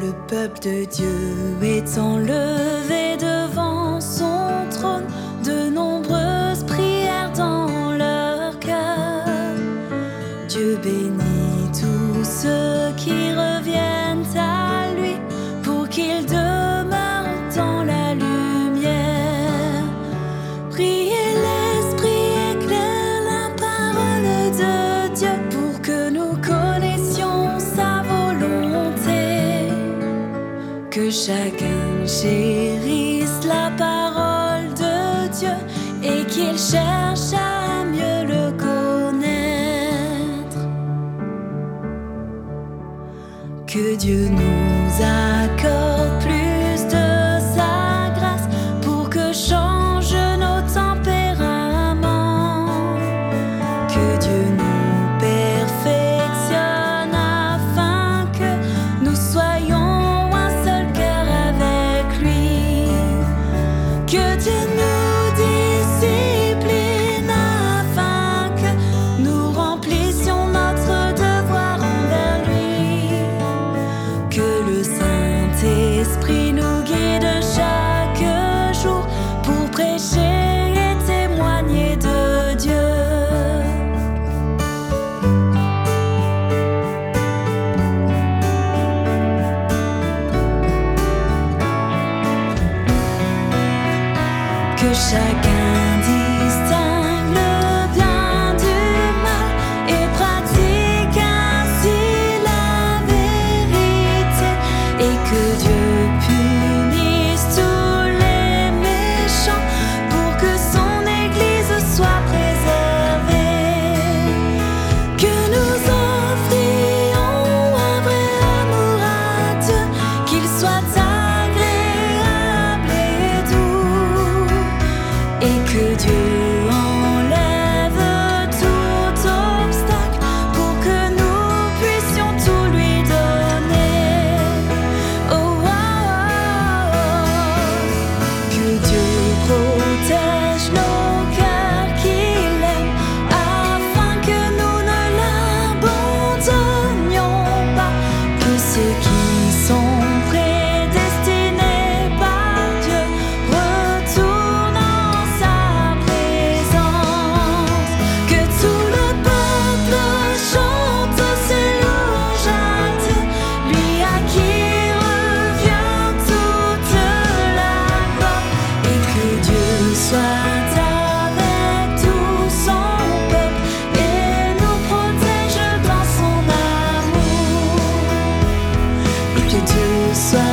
Le peuple de Dieu est enlevé devant son trône, de nombreuses prières dans leur cœur. Dieu bénit tous ceux qui chacun chérisse la parole de Dieu et qu'il cherche à mieux le connaître. Que Dieu nous accorde Que chacun inside